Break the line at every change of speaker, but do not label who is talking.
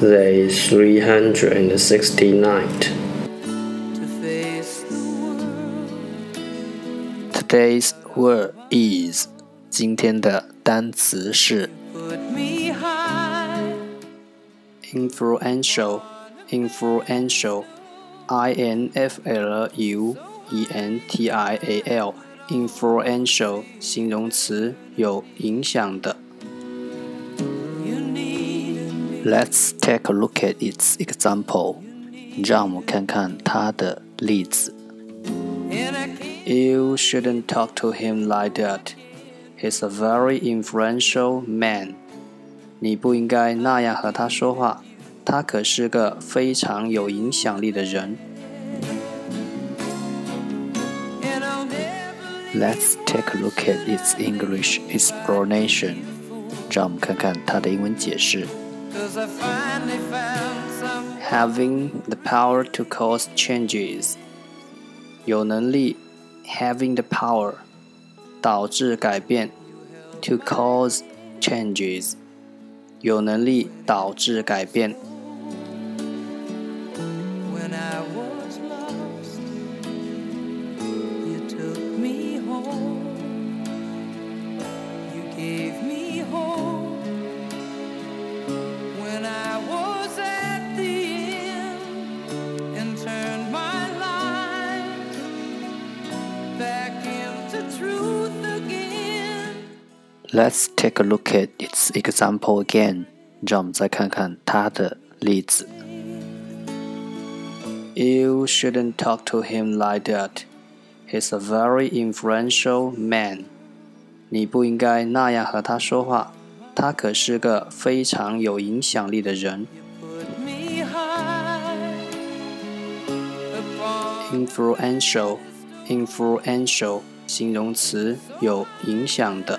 Day three hundred and sixty-nine. Today's word is 今天的单词是 influential influential i n f l u e n t i a l influential 形容词有影响的。 Let's take a look at its example. 让我们看看它的例子。You shouldn't talk to him like that. He's a very influential man. 你不应该那样和他说话，他可是个非常有影响力的人。Let's take a look at its English explanation. 让我们看看它的英文解释。 Having the power to cause changes，有能力，having the power，导致改变，to cause changes，有能力导致改变。 Let's take a look at its example again. 让我们再看看它的例子。You shouldn't talk to him like that. He's a very influential man. 你不应该那样和他说话，他可是个非常有影响力的人。Influential, influential 形容词，有影响的。